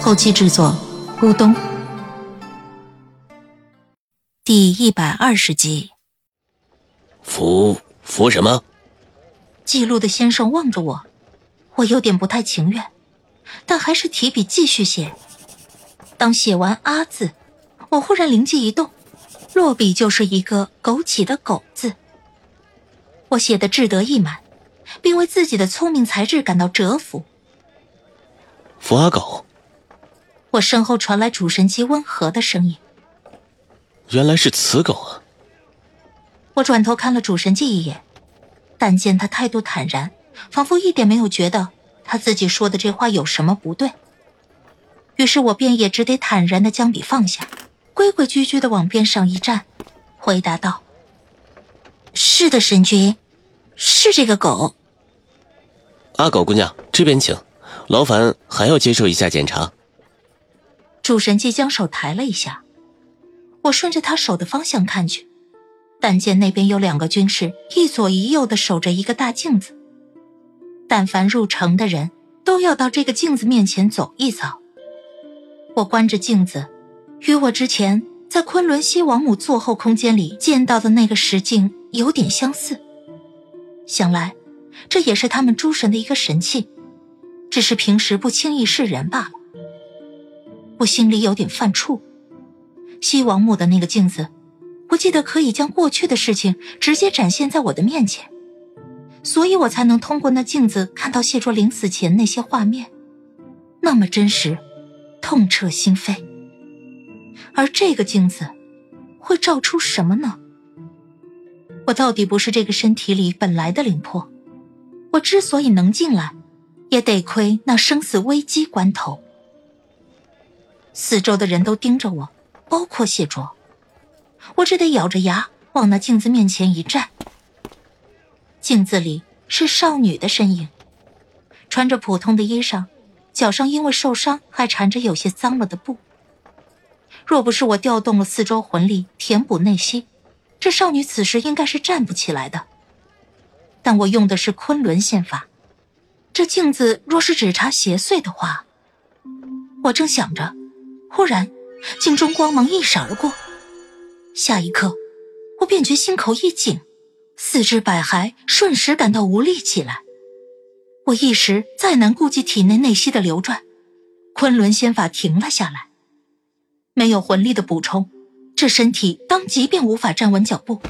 后期制作：咕咚。第一百二十集。服服什么？记录的先生望着我，我有点不太情愿，但还是提笔继续写。当写完“阿”字，我忽然灵机一动，落笔就是一个枸杞的“枸”字。我写的志得意满，并为自己的聪明才智感到折服。福阿狗，我身后传来主神姬温和的声音。原来是雌狗啊！我转头看了主神记一眼，但见他态度坦然，仿佛一点没有觉得他自己说的这话有什么不对。于是我便也只得坦然的将笔放下，规规矩矩的往边上一站，回答道：“是的，神君，是这个狗。”阿狗姑娘，这边请，劳烦还要接受一下检查。主神记将手抬了一下。我顺着他手的方向看去，但见那边有两个军士一左一右的守着一个大镜子。但凡入城的人都要到这个镜子面前走一遭。我观着镜子，与我之前在昆仑西王母坐后空间里见到的那个石镜有点相似。想来，这也是他们诸神的一个神器，只是平时不轻易示人罢了。我心里有点犯怵。西王母的那个镜子，我记得可以将过去的事情直接展现在我的面前，所以我才能通过那镜子看到谢卓临死前那些画面，那么真实，痛彻心扉。而这个镜子，会照出什么呢？我到底不是这个身体里本来的灵魄，我之所以能进来，也得亏那生死危机关头，四周的人都盯着我。包括谢卓，我只得咬着牙往那镜子面前一站。镜子里是少女的身影，穿着普通的衣裳，脚上因为受伤还缠着有些脏了的布。若不是我调动了四周魂力填补内息，这少女此时应该是站不起来的。但我用的是昆仑仙法，这镜子若是只查邪祟的话，我正想着，忽然。镜中光芒一闪而过，下一刻，我便觉心口一紧，四肢百骸瞬时感到无力起来。我一时再难顾及体内内息的流转，昆仑仙法停了下来。没有魂力的补充，这身体当即便无法站稳脚步，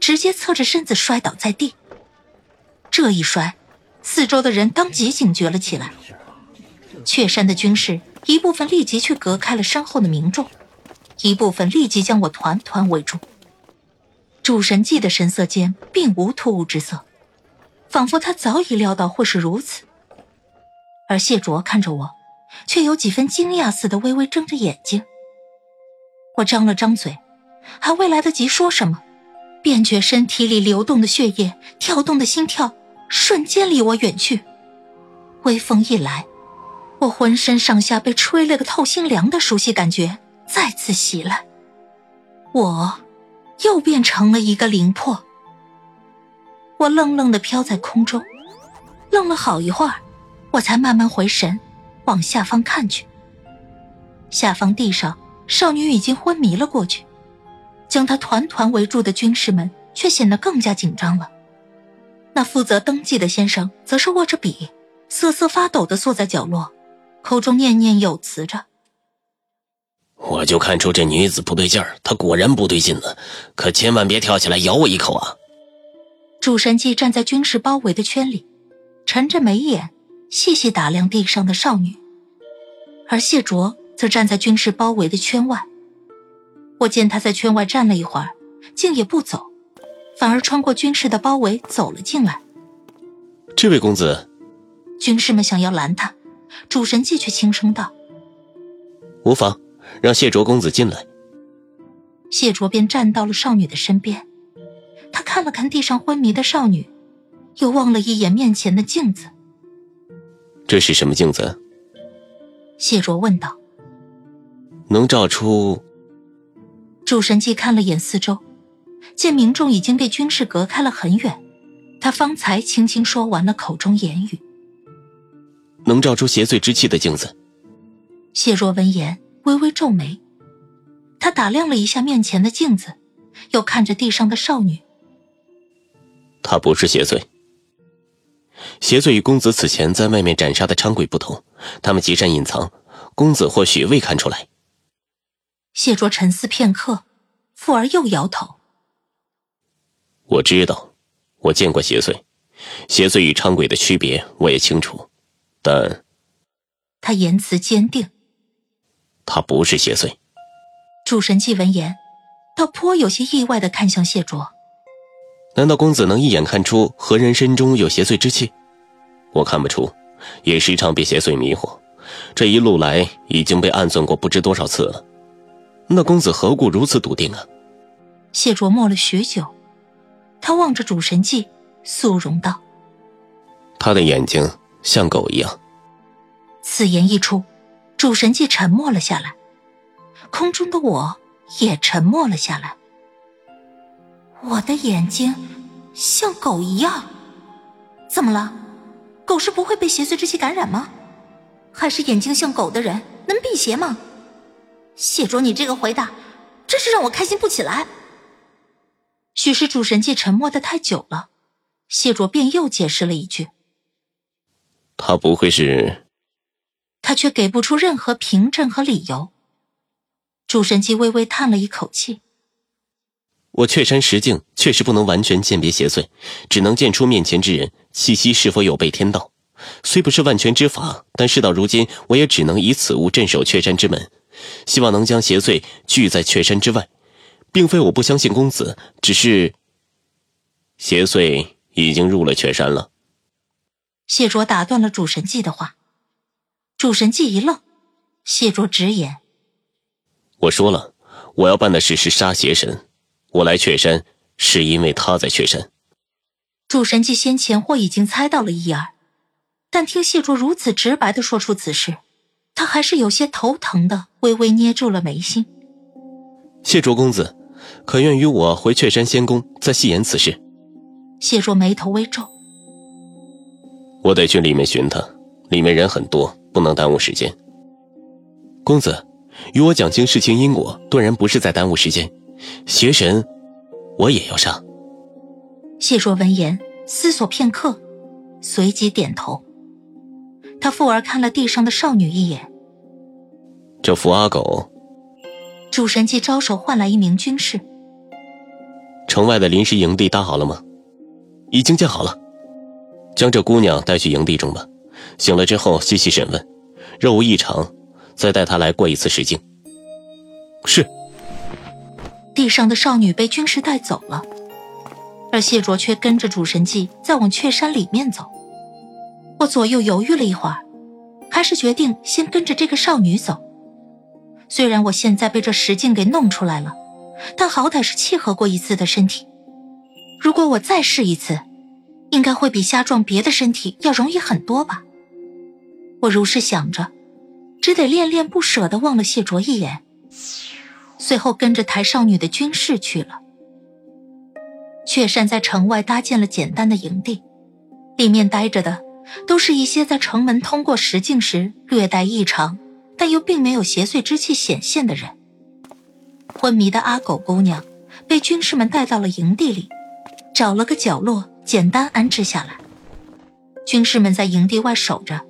直接侧着身子摔倒在地。这一摔，四周的人当即警觉了起来。雀山的军士。一部分立即去隔开了身后的民众，一部分立即将我团团围住。主神记的神色间并无突兀之色，仿佛他早已料到会是如此。而谢卓看着我，却有几分惊讶似的微微睁着眼睛。我张了张嘴，还未来得及说什么，便觉身体里流动的血液、跳动的心跳瞬间离我远去。微风一来。我浑身上下被吹了个透心凉的熟悉感觉再次袭来，我又变成了一个灵魄。我愣愣的飘在空中，愣了好一会儿，我才慢慢回神，往下方看去。下方地上，少女已经昏迷了过去，将她团团围住的军士们却显得更加紧张了。那负责登记的先生则是握着笔，瑟瑟发抖的坐在角落。口中念念有词着，我就看出这女子不对劲儿，她果然不对劲了，可千万别跳起来咬我一口啊！主神姬站在军事包围的圈里，沉着眉眼，细细打量地上的少女，而谢卓则站在军事包围的圈外。我见他在圈外站了一会儿，竟也不走，反而穿过军士的包围走了进来。这位公子，军士们想要拦他。主神记却轻声道：“无妨，让谢卓公子进来。谢卓便站到了少女的身边，他看了看地上昏迷的少女，又望了一眼面前的镜子。这是什么镜子？谢卓问道。能照出。主神记看了眼四周，见民众已经被军士隔开了很远，他方才轻轻说完了口中言语。能照出邪祟之气的镜子。谢若闻言，微微皱眉。他打量了一下面前的镜子，又看着地上的少女。她不是邪祟。邪祟与公子此前在外面斩杀的昌鬼不同，他们极善隐藏，公子或许未看出来。谢卓沉思片刻，复而又摇头。我知道，我见过邪祟，邪祟与昌鬼的区别我也清楚，但……他言辞坚定。他不是邪祟。主神纪闻言，倒颇有些意外的看向谢卓。难道公子能一眼看出何人身中有邪祟之气？我看不出，也时常被邪祟迷惑。这一路来已经被暗算过不知多少次了。那公子何故如此笃定啊？谢卓默了许久，他望着主神纪，肃容道：“他的眼睛像狗一样。”此言一出，主神界沉默了下来。空中的我也沉默了下来。我的眼睛像狗一样，怎么了？狗是不会被邪祟之气感染吗？还是眼睛像狗的人能辟邪吗？谢卓，你这个回答真是让我开心不起来。许是主神界沉默的太久了，谢卓便又解释了一句：“他不会是……”他却给不出任何凭证和理由。主神机微微叹了一口气：“我雀山石境确实不能完全鉴别邪祟，只能见出面前之人气息是否有悖天道。虽不是万全之法，但事到如今，我也只能以此物镇守雀山之门，希望能将邪祟拒在雀山之外。并非我不相信公子，只是邪祟已经入了雀山了。”谢卓打断了主神记的话。主神记一愣，谢卓直言。我说了，我要办的事是杀邪神。我来雀山是因为他在雀山。主神记先前或已经猜到了一二，但听谢卓如此直白的说出此事，他还是有些头疼的，微微捏住了眉心。谢卓公子，可愿与我回雀山仙宫，再细言此事？谢卓眉头微皱。我得去里面寻他，里面人很多，不能耽误时间。公子。与我讲清事情因果，断然不是在耽误时间。邪神，我也要杀。谢若闻言，思索片刻，随即点头。他复而看了地上的少女一眼。这扶阿狗。主神即招手唤来一名军士。城外的临时营地搭好了吗？已经建好了。将这姑娘带去营地中吧。醒了之后细细审问，若无异常。再带她来过一次实境。是。地上的少女被军士带走了，而谢卓却跟着主神记在往雀山里面走。我左右犹豫了一会儿，还是决定先跟着这个少女走。虽然我现在被这石镜给弄出来了，但好歹是契合过一次的身体。如果我再试一次，应该会比瞎撞别的身体要容易很多吧。我如是想着。只得恋恋不舍地望了谢卓一眼，随后跟着台少女的军士去了。雀山在城外搭建了简单的营地，里面待着的都是一些在城门通过石境时略带异常，但又并没有邪祟之气显现的人。昏迷的阿狗姑娘被军士们带到了营地里，找了个角落简单安置下来。军士们在营地外守着。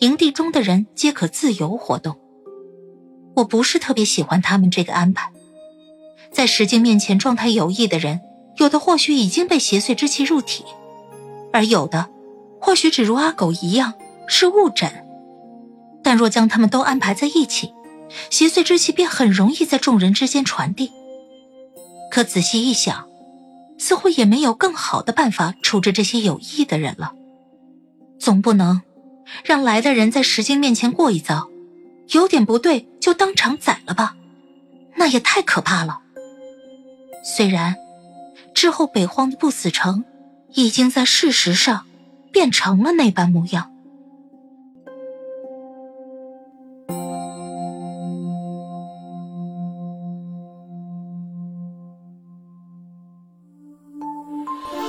营地中的人皆可自由活动。我不是特别喜欢他们这个安排。在石镜面前状态有异的人，有的或许已经被邪祟之气入体，而有的或许只如阿狗一样是误诊。但若将他们都安排在一起，邪祟之气便很容易在众人之间传递。可仔细一想，似乎也没有更好的办法处置这些有意的人了。总不能。让来的人在石镜面前过一遭，有点不对就当场宰了吧，那也太可怕了。虽然之后北荒的不死城已经在事实上变成了那般模样。